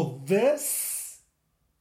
Foda-se!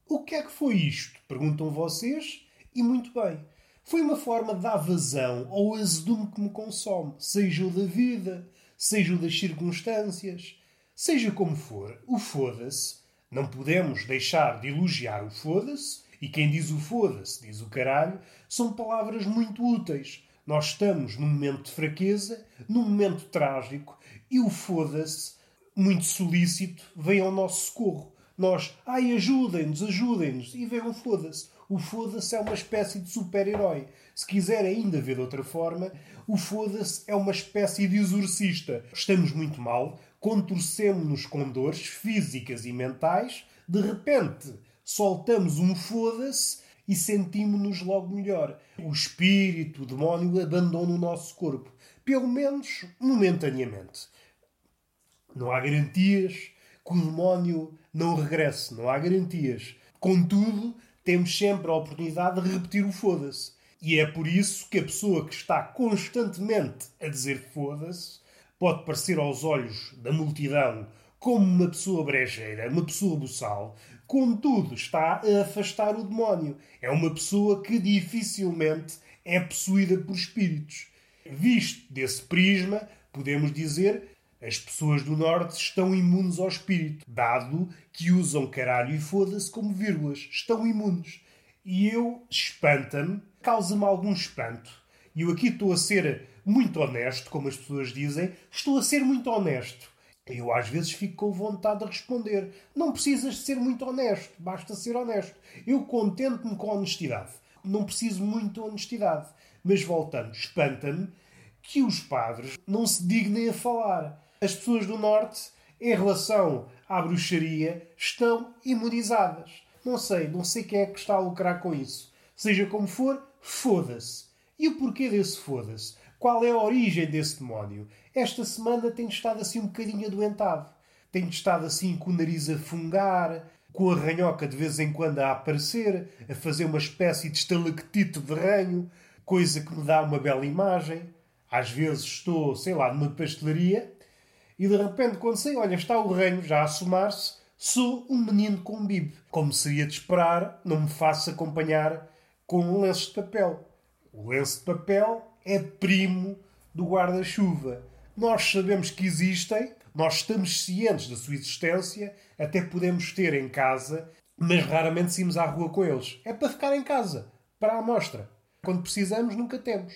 O que é que foi isto? Perguntam vocês, e muito bem. Foi uma forma de dar vazão ao azedume que me consome, seja o da vida, seja o das circunstâncias, seja como for. O foda-se, não podemos deixar de elogiar o foda-se, e quem diz o foda-se diz o caralho, são palavras muito úteis. Nós estamos num momento de fraqueza, num momento trágico, e o foda-se, muito solícito, vem ao nosso socorro. Nós, ai, ajudem-nos, ajudem-nos, e vem o foda-se. O foda-se é uma espécie de super-herói. Se quiser ainda ver de outra forma, o foda-se é uma espécie de exorcista. Estamos muito mal, contorcemos-nos com dores físicas e mentais, de repente soltamos um foda-se e sentimos-nos logo melhor. O espírito, o demónio abandona o nosso corpo. Pelo menos momentaneamente. Não há garantias que o demónio não regresse. Não há garantias. Contudo, temos sempre a oportunidade de repetir o foda-se. E é por isso que a pessoa que está constantemente a dizer foda-se pode parecer aos olhos da multidão como uma pessoa brejeira, uma pessoa buçal, contudo está a afastar o demónio. É uma pessoa que dificilmente é possuída por espíritos. Visto desse prisma, podemos dizer as pessoas do Norte estão imunes ao espírito, dado que usam caralho e foda-se como vírgulas. Estão imunes. E eu espanta-me, causa-me algum espanto. E eu aqui estou a ser muito honesto, como as pessoas dizem, estou a ser muito honesto. Eu às vezes fico com vontade de responder. Não precisas de ser muito honesto, basta ser honesto. Eu contento-me com honestidade. Não preciso muito de honestidade. Mas voltando, espanta-me que os padres não se dignem a falar as pessoas do Norte, em relação à bruxaria, estão imunizadas. Não sei, não sei quem é que está a lucrar com isso. Seja como for, foda-se. E o porquê desse foda-se? Qual é a origem desse demónio? Esta semana tem estado assim um bocadinho adoentado. Tem estado assim com o nariz a fungar, com a ranhoca de vez em quando a aparecer, a fazer uma espécie de estalactite de ranho, coisa que me dá uma bela imagem. Às vezes estou, sei lá, numa pastelaria e de repente, quando sei, olha, está o reino já a somar-se, sou um menino com um bibe. Como seria de esperar, não me faço acompanhar com um lenço de papel. O lenço de papel é primo do guarda-chuva. Nós sabemos que existem, nós estamos cientes da sua existência, até podemos ter em casa, mas raramente saímos à rua com eles. É para ficar em casa, para a amostra. Quando precisamos, nunca temos.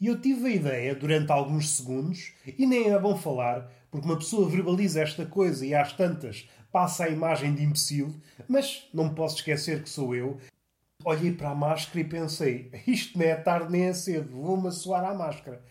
E eu tive a ideia, durante alguns segundos, e nem é bom falar, porque uma pessoa verbaliza esta coisa e às tantas passa a imagem de imbecil, mas não posso esquecer que sou eu. Olhei para a máscara e pensei: isto nem é tarde nem é cedo, vou-me assoar à máscara.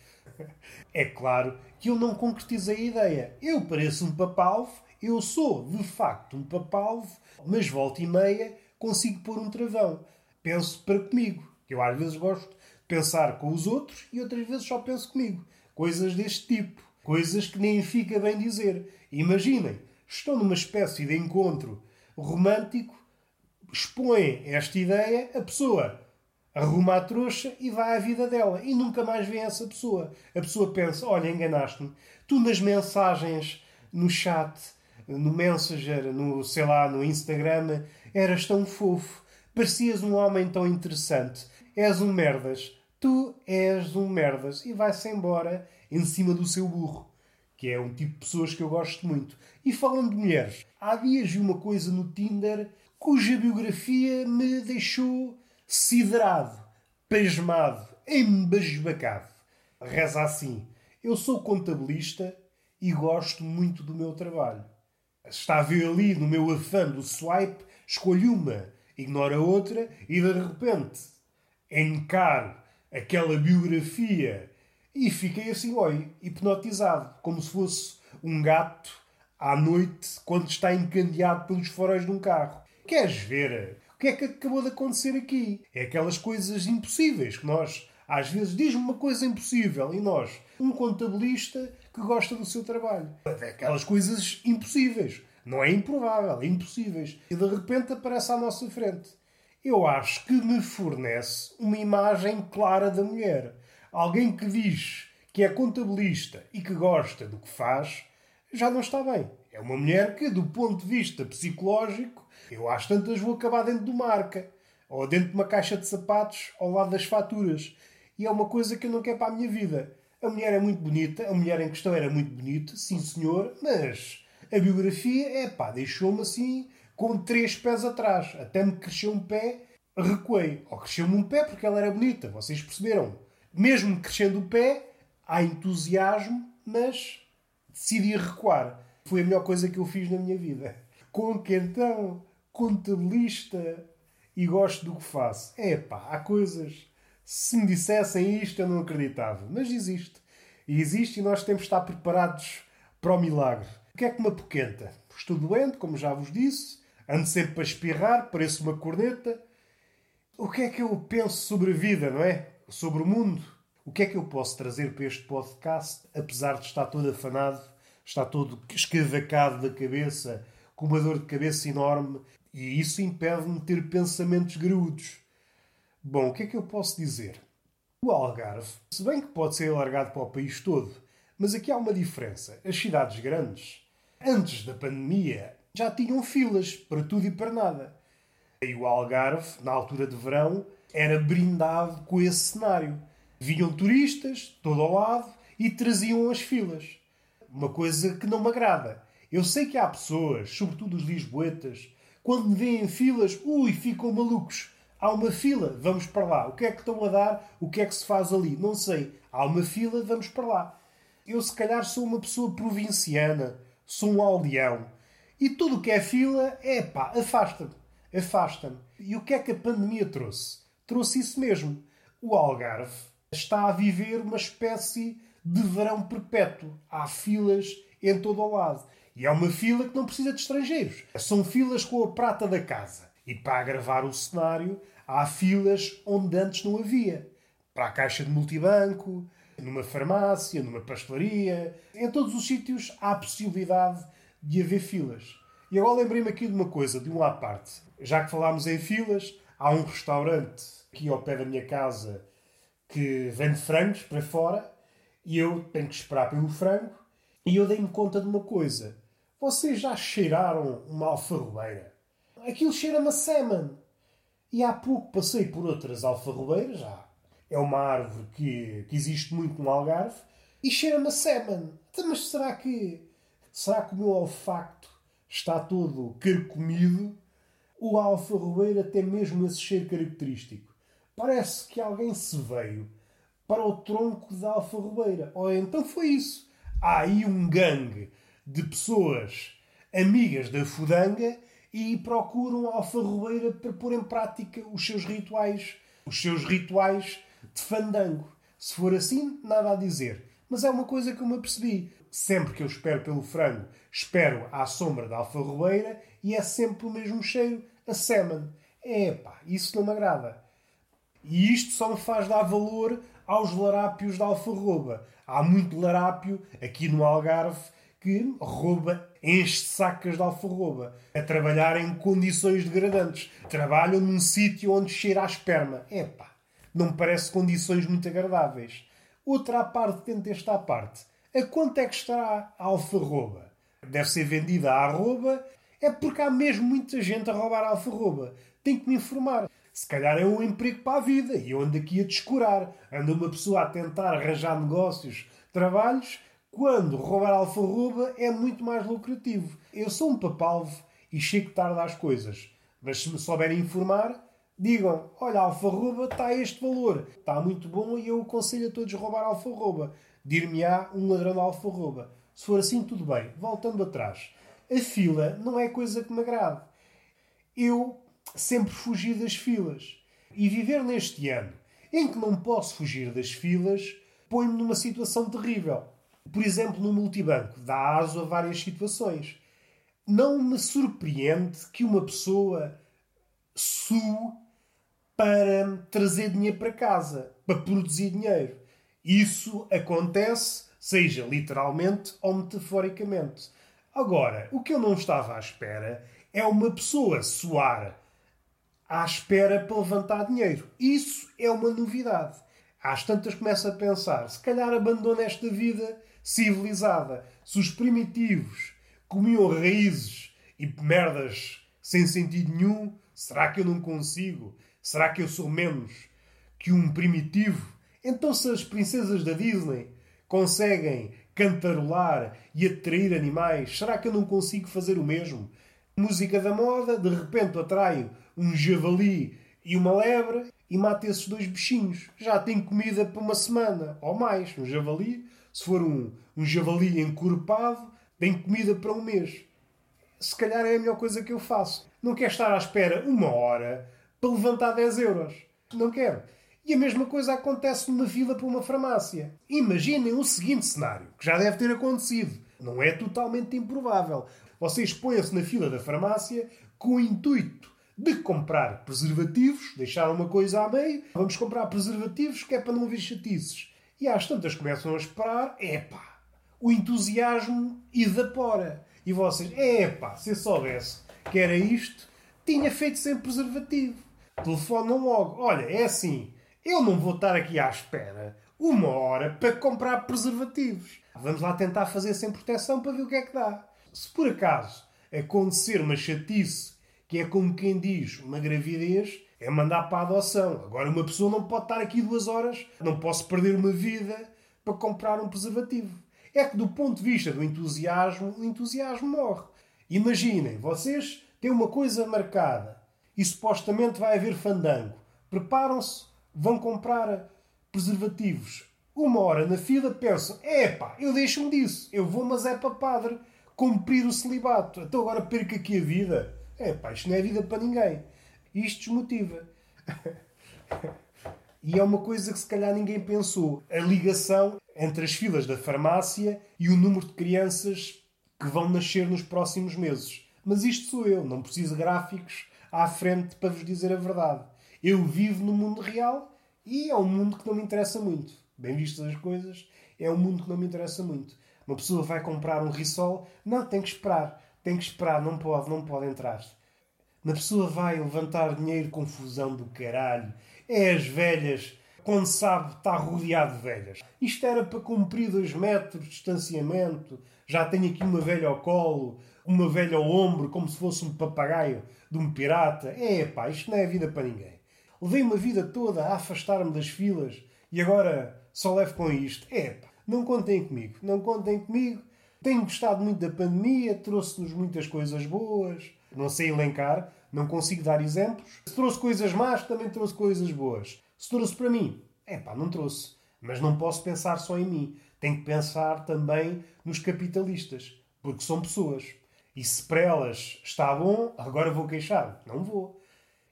É claro que eu não concretizei a ideia. Eu pareço um papalvo, eu sou de facto um papalvo, mas volta e meia consigo pôr um travão. Penso para comigo, que eu às vezes gosto pensar com os outros e outras vezes só penso comigo. Coisas deste tipo. Coisas que nem fica bem dizer. Imaginem, estão numa espécie de encontro romântico, expõem esta ideia, a pessoa arruma a trouxa e vai à vida dela. E nunca mais vê essa pessoa. A pessoa pensa: olha, enganaste-me. Tu nas mensagens, no chat, no Messenger, no, sei lá, no Instagram, eras tão fofo. Parecias um homem tão interessante. És um merdas. Tu és um merdas. E vai-se embora em cima do seu burro, que é um tipo de pessoas que eu gosto muito. E falando de mulheres, há dias vi uma coisa no Tinder cuja biografia me deixou siderado, pasmado, embasbacado. Reza assim: Eu sou contabilista e gosto muito do meu trabalho. Está a ver ali no meu afã do swipe, escolho uma, ignoro a outra e de repente encaro aquela biografia e fiquei assim, oi, hipnotizado, como se fosse um gato à noite quando está encandeado pelos faróis de um carro. Queres ver? O que é que acabou de acontecer aqui? É aquelas coisas impossíveis que nós, às vezes, diz-me uma coisa impossível e nós, um contabilista que gosta do seu trabalho. É aquelas coisas impossíveis. Não é improvável, é impossíveis. E de repente aparece à nossa frente. Eu acho que me fornece uma imagem clara da mulher Alguém que diz que é contabilista e que gosta do que faz, já não está bem. É uma mulher que, do ponto de vista psicológico, eu às tantas vou acabar dentro de uma arca, ou dentro de uma caixa de sapatos, ao lado das faturas. E é uma coisa que eu não quero para a minha vida. A mulher é muito bonita, a mulher em questão era muito bonita, sim senhor, mas a biografia, é pá, deixou-me assim com três pés atrás. Até me cresceu um pé, recuei. Ou cresceu-me um pé porque ela era bonita, vocês perceberam. Mesmo crescendo o pé, há entusiasmo, mas decidi recuar. Foi a melhor coisa que eu fiz na minha vida. Com que então, contabilista e gosto do que faço. É pá, há coisas. Se me dissessem isto, eu não acreditava. Mas existe. E existe e nós temos de estar preparados para o milagre. O que é que me apoquenta? Estou doente, como já vos disse. Ando sempre para espirrar, pareço uma corneta. O que é que eu penso sobre a vida, não é? Sobre o mundo? O que é que eu posso trazer para este podcast, apesar de estar todo afanado, estar todo escavacado da cabeça, com uma dor de cabeça enorme, e isso impede-me de ter pensamentos graúdos. Bom, o que é que eu posso dizer? O Algarve, se bem que pode ser alargado para o país todo, mas aqui há uma diferença. As cidades grandes, antes da pandemia, já tinham filas para tudo e para nada. E o Algarve, na altura de verão, era brindado com esse cenário. Vinham turistas, todo ao lado, e traziam as filas. Uma coisa que não me agrada. Eu sei que há pessoas, sobretudo os lisboetas, quando me veem filas, ui, ficam malucos. Há uma fila, vamos para lá. O que é que estão a dar? O que é que se faz ali? Não sei. Há uma fila, vamos para lá. Eu, se calhar, sou uma pessoa provinciana, sou um aldeão. E tudo o que é fila, é pá, afasta-me. Afasta-me. E o que é que a pandemia trouxe? Trouxe isso mesmo. O Algarve está a viver uma espécie de verão perpétuo. Há filas em todo o lado. E é uma fila que não precisa de estrangeiros. São filas com a prata da casa. E para agravar o cenário, há filas onde antes não havia. Para a caixa de multibanco, numa farmácia, numa pastelaria. Em todos os sítios há a possibilidade de haver filas. E agora lembrei-me aqui de uma coisa, de um à parte. Já que falámos em filas, há um restaurante aqui ao pé da minha casa que vende frangos para fora e eu tenho que esperar pelo frango. E eu dei-me conta de uma coisa. Vocês já cheiraram uma alfarrobeira? Aquilo cheira-me a semen. E há pouco passei por outras alfarrobeiras, já. É uma árvore que, que existe muito no Algarve, e cheira-me a semen. Então, mas será que Será que o meu olfacto está todo carcomido? O alfarrobeiro tem mesmo esse cheiro característico. Parece que alguém se veio para o tronco da alfarrobeira. Ou então foi isso. Há aí um gangue de pessoas amigas da fudanga e procuram a alfarrobeira para pôr em prática os seus rituais, os seus rituais de fandango. Se for assim, nada a dizer. Mas é uma coisa que eu me apercebi sempre que eu espero pelo frango, espero à sombra da alfarrobeira e é sempre o mesmo cheiro, a semen. Epá, isso não me agrada. E isto só me faz dar valor aos larápios da alfarroba. Há muito larápio aqui no Algarve que rouba, enche sacas de alfarroba a trabalhar em condições degradantes. Trabalham num sítio onde cheira a esperma. Epá, não me parece condições muito agradáveis. Outra parte dentro desta parte a quanto é que está a alfarroba? Deve ser vendida à arroba. É porque há mesmo muita gente a roubar a alfarroba. Tem que me informar. Se calhar é um emprego para a vida e eu ando aqui a descurar. Anda uma pessoa a tentar arranjar negócios, trabalhos, quando roubar a alfarroba é muito mais lucrativo. Eu sou um papalvo e chego tarde às coisas. Mas se me souberem informar, digam: olha, a alfarroba está a este valor, está muito bom e eu aconselho a todos roubar a alfarroba dir-me-á um ladrão de alfarroba. Se for assim, tudo bem. Voltando atrás. A fila não é coisa que me agrade. Eu sempre fugi das filas. E viver neste ano em que não posso fugir das filas põe-me numa situação terrível. Por exemplo, no multibanco, dá aso a várias situações. Não me surpreende que uma pessoa sue para trazer dinheiro para casa, para produzir dinheiro. Isso acontece, seja literalmente ou metaforicamente. Agora, o que eu não estava à espera é uma pessoa soar à espera para levantar dinheiro. Isso é uma novidade. Às tantas começo a pensar, se calhar abandono esta vida civilizada. Se os primitivos comiam raízes e merdas sem sentido nenhum, será que eu não consigo? Será que eu sou menos que um primitivo? Então, se as princesas da Disney conseguem cantarolar e atrair animais, será que eu não consigo fazer o mesmo? Música da moda, de repente atraio um javali e uma lebre e mato esses dois bichinhos. Já tenho comida para uma semana ou mais. Um javali, se for um, um javali encorpado, tenho comida para um mês. Se calhar é a melhor coisa que eu faço. Não quero estar à espera uma hora para levantar 10 euros. Não quero. E a mesma coisa acontece numa fila para uma farmácia. Imaginem o seguinte cenário, que já deve ter acontecido. Não é totalmente improvável. Vocês põem-se na fila da farmácia com o intuito de comprar preservativos, deixar uma coisa a meio, vamos comprar preservativos que é para não haver chatices. E às tantas começam a esperar, epá, o entusiasmo evapora. E vocês, epá, se eu soubesse que era isto, tinha feito sem preservativo. Telefonam logo, olha, é assim, eu não vou estar aqui à espera uma hora para comprar preservativos. Vamos lá tentar fazer sem proteção para ver o que é que dá. Se por acaso acontecer uma chatice, que é como quem diz, uma gravidez, é mandar para a adoção. Agora, uma pessoa não pode estar aqui duas horas, não posso perder uma vida para comprar um preservativo. É que, do ponto de vista do entusiasmo, o entusiasmo morre. Imaginem, vocês têm uma coisa marcada e supostamente vai haver fandango. Preparam-se, vão comprar preservativos. Uma hora na fila pensam: epá, eu deixo-me disso, eu vou, mas é para padre, cumprir o celibato. Então agora perco aqui a vida. Epá, isto não é vida para ninguém. Isto desmotiva. e é uma coisa que se calhar ninguém pensou: a ligação entre as filas da farmácia e o número de crianças que vão nascer nos próximos meses. Mas isto sou eu, não preciso de gráficos à frente para vos dizer a verdade. Eu vivo no mundo real e é um mundo que não me interessa muito. Bem vistas as coisas, é um mundo que não me interessa muito. Uma pessoa vai comprar um risol, não, tem que esperar, tem que esperar, não pode, não pode entrar. Uma pessoa vai levantar dinheiro, confusão do caralho. É as velhas, quando sabe, está rodeado de velhas. Isto era para cumprir dois metros de distanciamento. Já tenho aqui uma velha ao colo, uma velha ao ombro, como se fosse um papagaio de um pirata. É pá, isto não é vida para ninguém. Levei uma vida toda a afastar-me das filas e agora só levo com isto. É pá, não contem comigo, não contem comigo. Tenho gostado muito da pandemia, trouxe-nos muitas coisas boas. Não sei elencar, não consigo dar exemplos. Se trouxe coisas más, também trouxe coisas boas. Se trouxe para mim, é pá, não trouxe. Mas não posso pensar só em mim. Tenho que pensar também nos capitalistas, porque são pessoas. E se para elas está bom, agora vou queixar. Não vou.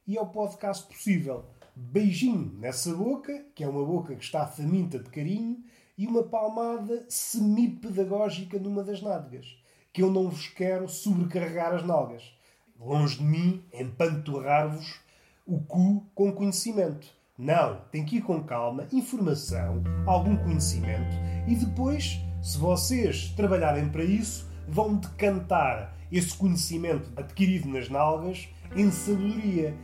E é o podcast possível. Beijinho nessa boca, que é uma boca que está faminta de carinho, e uma palmada semi-pedagógica numa das nádegas, que eu não vos quero sobrecarregar as nalgas. Longe de mim empanturrar-vos o cu com conhecimento. Não, tem que ir com calma, informação, algum conhecimento e depois, se vocês trabalharem para isso, vão decantar esse conhecimento adquirido nas nalgas em sabedoria.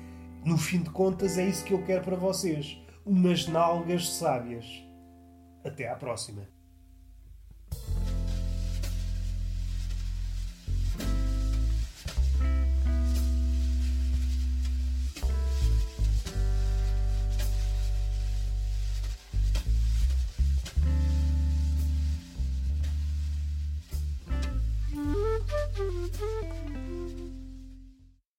No fim de contas, é isso que eu quero para vocês: umas nalgas sábias. Até à próxima.